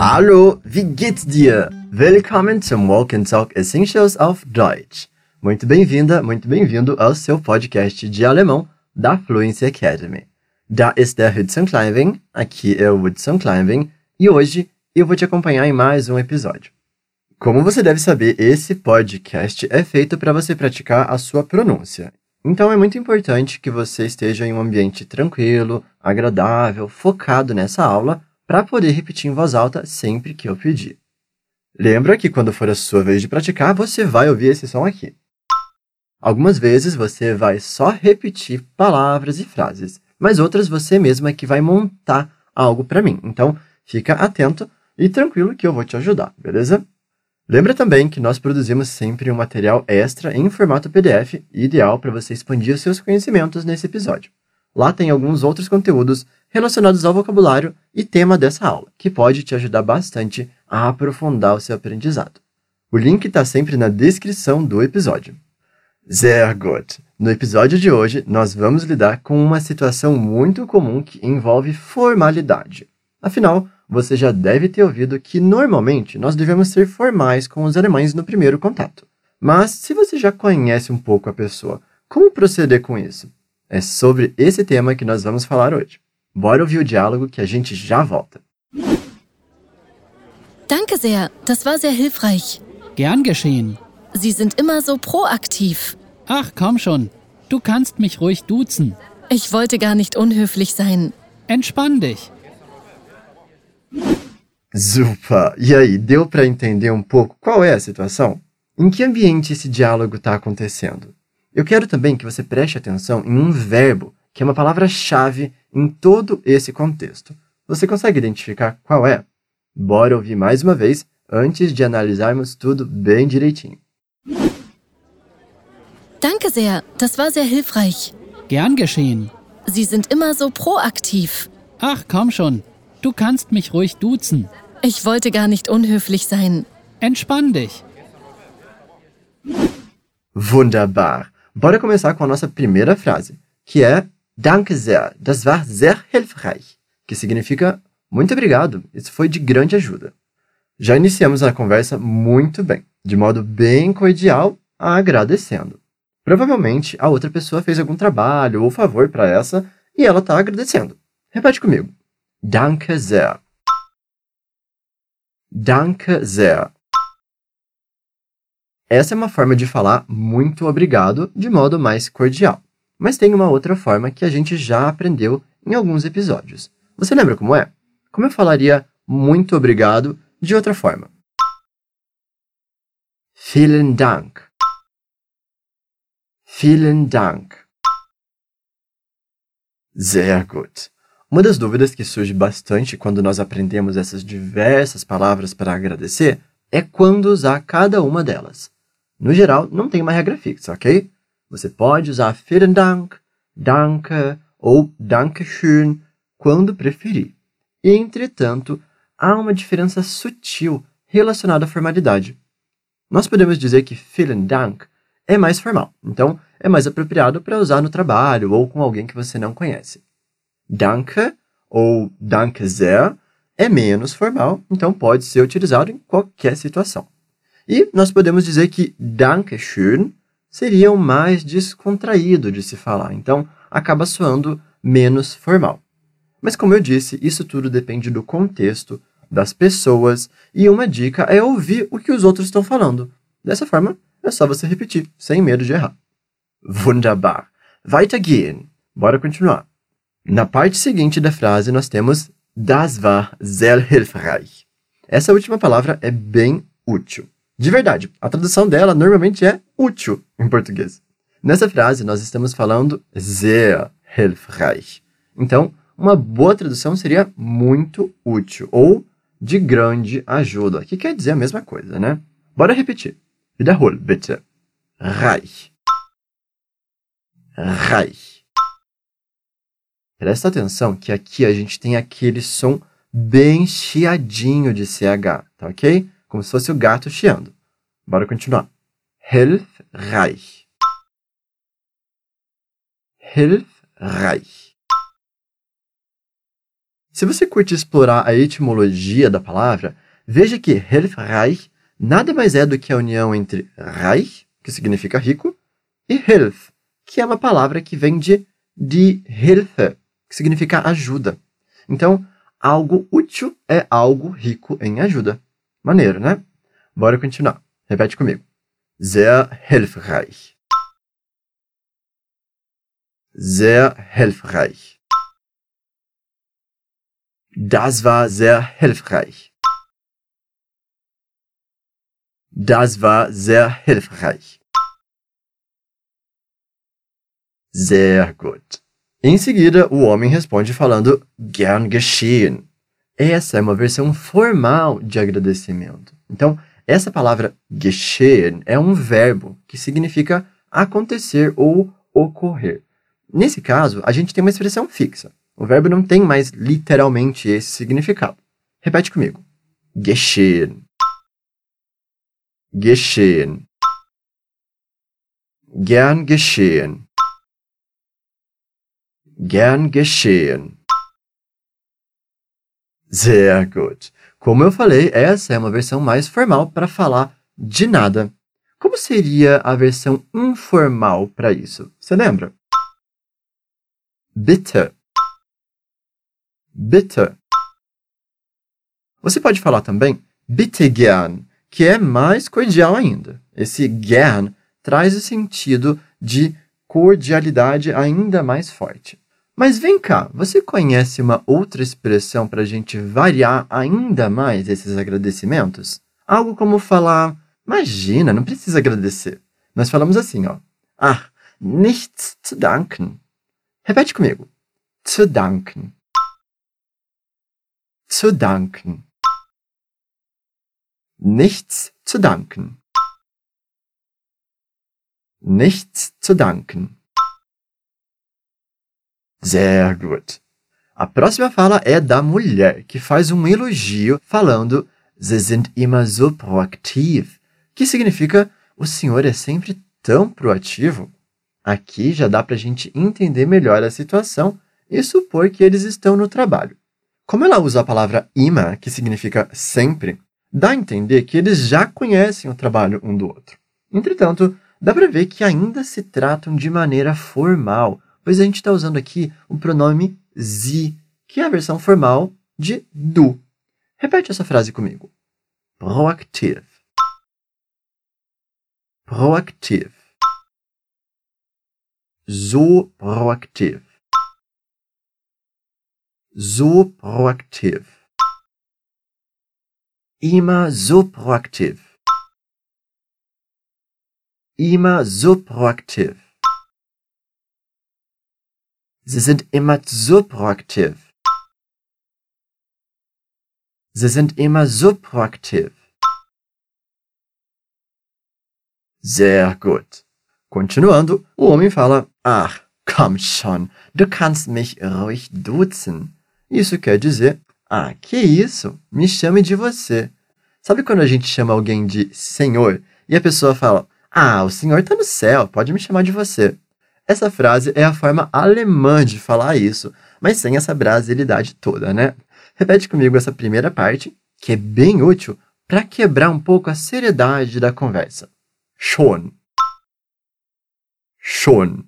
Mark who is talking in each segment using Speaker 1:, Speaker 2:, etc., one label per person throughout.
Speaker 1: Hallo, wie geht's dir? Willkommen zum Walk and Talk Essentials auf Deutsch. Muito bem-vinda, muito bem-vindo ao seu podcast de alemão da Fluency Academy. Da ist der Hudson Climbing, aqui é o Hudson Climbing, e hoje eu vou te acompanhar em mais um episódio. Como você deve saber, esse podcast é feito para você praticar a sua pronúncia. Então é muito importante que você esteja em um ambiente tranquilo, agradável, focado nessa aula para poder repetir em voz alta sempre que eu pedir. Lembra que quando for a sua vez de praticar, você vai ouvir esse som aqui. Algumas vezes você vai só repetir palavras e frases, mas outras você mesma é que vai montar algo para mim. Então, fica atento e tranquilo que eu vou te ajudar, beleza? Lembra também que nós produzimos sempre um material extra em formato PDF, ideal para você expandir seus conhecimentos nesse episódio. Lá tem alguns outros conteúdos relacionados ao vocabulário e tema dessa aula, que pode te ajudar bastante a aprofundar o seu aprendizado. O link está sempre na descrição do episódio. Sehr gut! No episódio de hoje, nós vamos lidar com uma situação muito comum que envolve formalidade. Afinal, você já deve ter ouvido que normalmente nós devemos ser formais com os alemães no primeiro contato. Mas se você já conhece um pouco a pessoa, como proceder com isso? É sobre esse tema que nós vamos falar hoje. Bora ouvir o diálogo que a gente já volta.
Speaker 2: Danke sehr, das war sehr hilfreich.
Speaker 3: Gern geschehen.
Speaker 2: Sie sind immer so proaktiv.
Speaker 3: Ach, komm schon. Du kannst mich ruhig duzen.
Speaker 2: Ich wollte gar nicht unhöflich sein.
Speaker 3: Entspann dich.
Speaker 1: Super! E aí, deu para entender um pouco qual é a situação? Em que ambiente esse diálogo está acontecendo? Eu quero também que você preste atenção em um verbo, que é uma palavra-chave em todo esse contexto. Você consegue identificar qual é? Bora ouvir mais uma vez antes de analisarmos tudo bem direitinho.
Speaker 2: Danke sehr, das war sehr hilfreich.
Speaker 3: Gern geschehen.
Speaker 2: Sie sind immer so proaktiv.
Speaker 3: Ach, komm schon. Du kannst mich ruhig duzen.
Speaker 2: Ich wollte gar nicht unhöflich sein.
Speaker 3: Entspann dich.
Speaker 1: Wunderbar! Bora começar com a nossa primeira frase, que é Danke sehr, das war sehr hilfreich, que significa muito obrigado, isso foi de grande ajuda. Já iniciamos a conversa muito bem, de modo bem cordial, agradecendo. Provavelmente a outra pessoa fez algum trabalho ou favor para essa e ela está agradecendo. Repete comigo. Danke sehr. Danke sehr. Essa é uma forma de falar muito obrigado de modo mais cordial. Mas tem uma outra forma que a gente já aprendeu em alguns episódios. Você lembra como é? Como eu falaria muito obrigado de outra forma? Vielen Dank. Vielen Dank. Sehr gut. Uma das dúvidas que surge bastante quando nós aprendemos essas diversas palavras para agradecer é quando usar cada uma delas. No geral, não tem uma regra fixa, ok? Você pode usar vielen Dank, Danke ou Dankeschön quando preferir. Entretanto, há uma diferença sutil relacionada à formalidade. Nós podemos dizer que vielen Dank é mais formal, então é mais apropriado para usar no trabalho ou com alguém que você não conhece. Danke ou Danke sehr é menos formal, então pode ser utilizado em qualquer situação. E nós podemos dizer que Dankeschön seria o mais descontraído de se falar, então acaba soando menos formal. Mas como eu disse, isso tudo depende do contexto, das pessoas, e uma dica é ouvir o que os outros estão falando. Dessa forma, é só você repetir, sem medo de errar. Wunderbar. Weitergehen. Bora continuar. Na parte seguinte da frase, nós temos Das war sehr hilfreich. Essa última palavra é bem útil. De verdade, a tradução dela normalmente é útil em português. Nessa frase, nós estamos falando sehr hilfreich. Então, uma boa tradução seria muito útil ou de grande ajuda, que quer dizer a mesma coisa, né? Bora repetir. Wiederhol, bitte. Reich. Reich. Presta atenção que aqui a gente tem aquele som bem chiadinho de CH, tá ok? Como se fosse o gato chiando. Bora continuar. Hilfreich. Hilfreich. Se você curte explorar a etimologia da palavra, veja que Hilfreich nada mais é do que a união entre Reich, que significa rico, e Hilf, que é uma palavra que vem de die Hilfe, que significa ajuda. Então, algo útil é algo rico em ajuda. Maneiro, né? Bora continuar. Repete comigo. Sehr hilfreich. Sehr hilfreich. Das war sehr hilfreich. Das war sehr hilfreich. Sehr gut. Em seguida, o homem responde falando gern geschehen. Essa é uma versão formal de agradecimento. Então, essa palavra geschehen é um verbo que significa acontecer ou ocorrer. Nesse caso, a gente tem uma expressão fixa. O verbo não tem mais literalmente esse significado. Repete comigo. Geschehen. Geschehen. Gern geschehen. Gern geschehen. Sehr gut. Como eu falei, essa é uma versão mais formal para falar de nada. Como seria a versão informal para isso? Você lembra? Bitte. Bitte. Você pode falar também bitte gern, que é mais cordial ainda. Esse gern traz o sentido de cordialidade ainda mais forte. Mas vem cá, você conhece uma outra expressão para a gente variar ainda mais esses agradecimentos? Algo como falar, imagina, não precisa agradecer. Nós falamos assim, ó. Ah, nichts zu danken. Repete comigo. Zu danken. Zu danken. Nichts zu danken. Nichts zu danken. Sehr gut. A próxima fala é da mulher, que faz um elogio falando Sie sind immer so proaktiv, que significa o senhor é sempre tão proativo. Aqui já dá para a gente entender melhor a situação e supor que eles estão no trabalho. Como ela usa a palavra immer, que significa sempre, dá a entender que eles já conhecem o trabalho um do outro. Entretanto, dá para ver que ainda se tratam de maneira formal, pois a gente está usando aqui o pronome sie, que é a versão formal de du. Repete essa frase comigo. Proactive. Proactive. So proaktiv. So proaktiv. Immer so proaktiv. Immer so proaktiv. Sie sind immer so proaktiv. Sie sind immer so proaktiv. Sehr gut. Continuando, o homem fala: Ach, komm schon, du kannst mich ruhig duzen. Isso quer dizer: Ah, que isso? Me chame de você. Sabe quando a gente chama alguém de senhor e a pessoa fala: Ah, o senhor está no céu, pode me chamar de você. Essa frase é a forma alemã de falar isso, mas sem essa brasilidade toda, né? Repete comigo essa primeira parte, que é bem útil para quebrar um pouco a seriedade da conversa. Schon. Schon.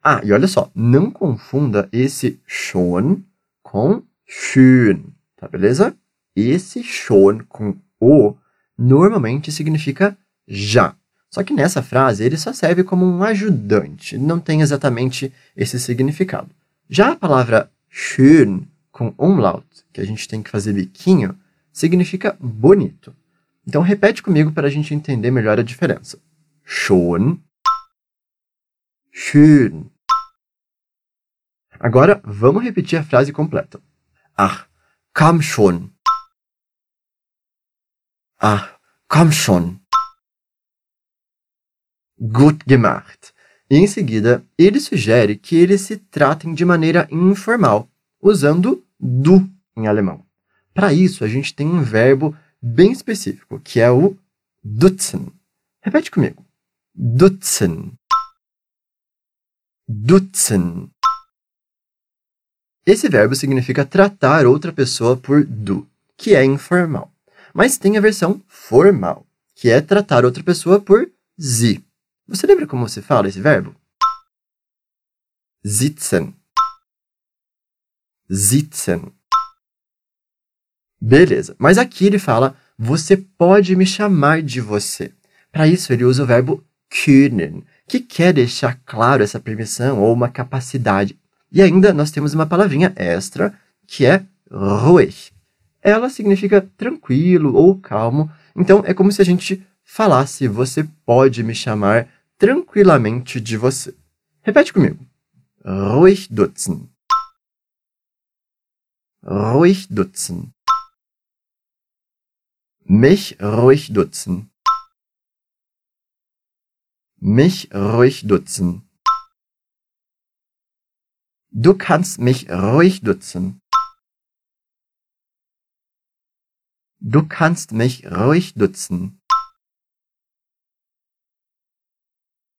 Speaker 1: Ah, e olha só, não confunda esse schon com schön, tá beleza? Esse schon com o normalmente significa já. Só que nessa frase ele só serve como um ajudante, não tem exatamente esse significado. Já a palavra schön com umlaut, que a gente tem que fazer biquinho, significa bonito. Então repete comigo para a gente entender melhor a diferença. Schon, schön. Agora vamos repetir a frase completa. Ach, komm schon. Ach, komm schon. Gut gemacht. E em seguida, ele sugere que eles se tratem de maneira informal, usando du em alemão. Para isso, a gente tem um verbo bem específico, que é o dutzen. Repete comigo. Dutzen. Dutzen. Esse verbo significa tratar outra pessoa por du, que é informal. Mas tem a versão formal, que é tratar outra pessoa por sie. Você lembra como se fala esse verbo? Sitzen. Sitzen. Beleza, mas aqui ele fala: você pode me chamar de você. Para isso, ele usa o verbo können, que quer deixar claro essa permissão ou uma capacidade. E ainda nós temos uma palavrinha extra, que é ruhig. Ela significa tranquilo ou calmo, então é como se a gente falasse: você pode me chamar tranquilamente de você. Repete comigo. Ruhig dutzen. Ruhig dutzen. Mich ruhig dutzen. Mich ruhig dutzen. Du kannst mich ruhig dutzen. Du kannst mich ruhig dutzen.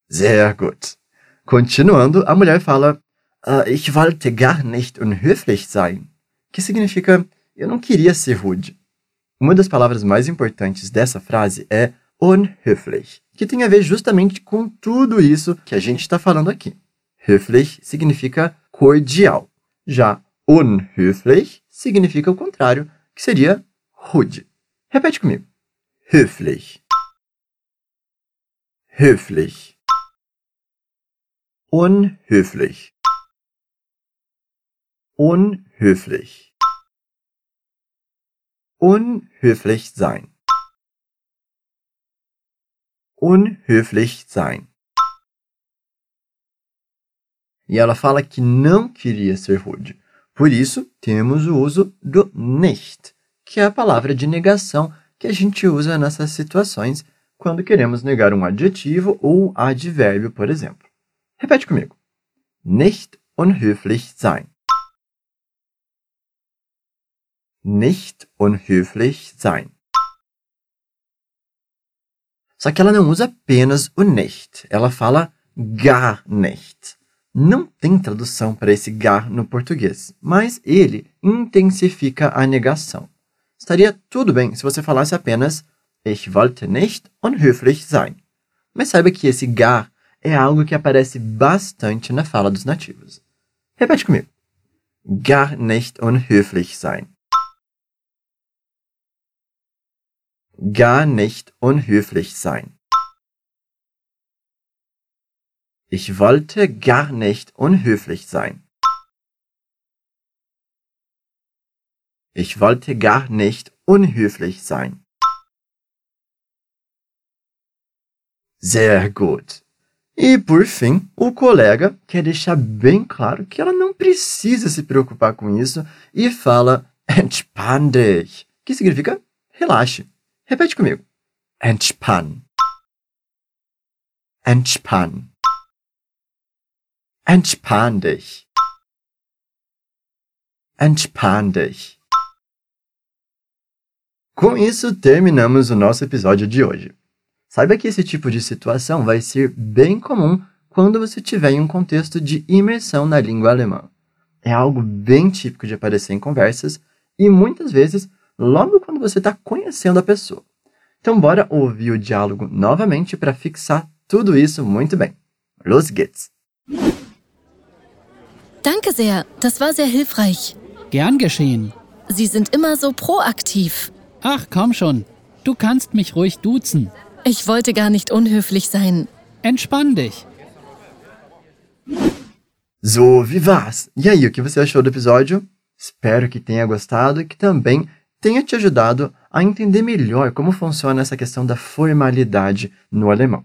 Speaker 1: Sehr gut. Continuando, a mulher fala: uh, Ich wollte gar nicht unhöflich sein. Que significa: Eu não queria ser rude. Uma das palavras mais importantes dessa frase é unhöflich, que tem a ver justamente com tudo isso que a gente está falando aqui. Höflich significa cordial. Já unhöflich significa o contrário, que seria rude. Repete comigo. Höflich. Höflich unhöflich unhöflich unhöflich sein unhöflich sein E ela fala que não queria ser rude. Por isso, temos o uso do nicht, que é a palavra de negação que a gente usa nessas situações quando queremos negar um adjetivo ou um advérbio, por exemplo. Repete comigo. Nicht unhöflich sein. Nicht unhöflich sein. Só que ela não usa apenas o nicht, ela fala gar nicht. Não tem tradução para esse gar no português, mas ele intensifica a negação. Estaria tudo bem se você falasse apenas Ich wollte nicht unhöflich sein. Mas saiba que esse gar é algo que aparece bastante na fala dos nativos. Repete comigo. Gar nicht unhöflich sein. Gar nicht unhöflich sein. Ich wollte gar nicht unhöflich sein. Ich wollte gar nicht unhöflich sein. Sehr gut. E, por fim, o colega quer deixar bem claro que ela não precisa se preocupar com isso e fala entspann dich, que significa relaxe. Repete comigo. Entspann. Entspann. Entspann dich. Entspann dich. Com isso, terminamos o nosso episódio de hoje. Saiba que esse tipo de situação vai ser bem comum quando você estiver em um contexto de imersão na língua alemã. É algo bem típico de aparecer em conversas e muitas vezes logo quando você está conhecendo a pessoa. Então, bora ouvir o diálogo novamente para fixar tudo isso muito bem. Los geht's!
Speaker 2: Danke sehr, das war sehr hilfreich.
Speaker 3: Gern geschehen.
Speaker 2: Sie sind immer so proaktiv.
Speaker 3: Ach, komm schon. Du kannst mich ruhig duzen.
Speaker 2: Ich wollte gar nicht unhöflich sein.
Speaker 3: Entspann dich.
Speaker 1: So, wie war's? E aí, o que você achou do episódio? Espero que tenha gostado e que também tenha te ajudado a entender melhor como funciona essa questão da formalidade no alemão.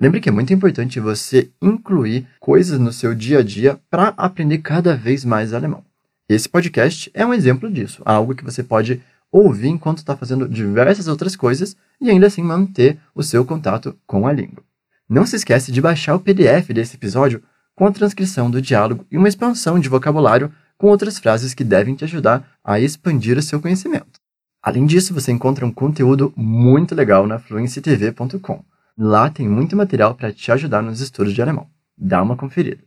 Speaker 1: Lembre que é muito importante você incluir coisas no seu dia a dia para aprender cada vez mais alemão. Esse podcast é um exemplo disso, algo que você pode ouvir enquanto está fazendo diversas outras coisas e ainda assim manter o seu contato com a língua. Não se esquece de baixar o PDF desse episódio com a transcrição do diálogo e uma expansão de vocabulário com outras frases que devem te ajudar a expandir o seu conhecimento. Além disso, você encontra um conteúdo muito legal na fluencytv.com. Lá tem muito material para te ajudar nos estudos de alemão. Dá uma conferida.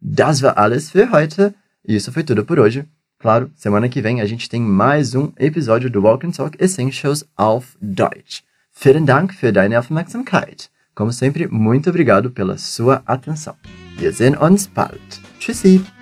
Speaker 1: Das war alles für heute. Isso foi tudo por hoje. Claro, semana que vem a gente tem mais um episódio do Walk and Talk Essentials auf Deutsch. Vielen Dank für deine Aufmerksamkeit. Como sempre, muito obrigado pela sua atenção. Wir sehen uns bald. Tschüssi!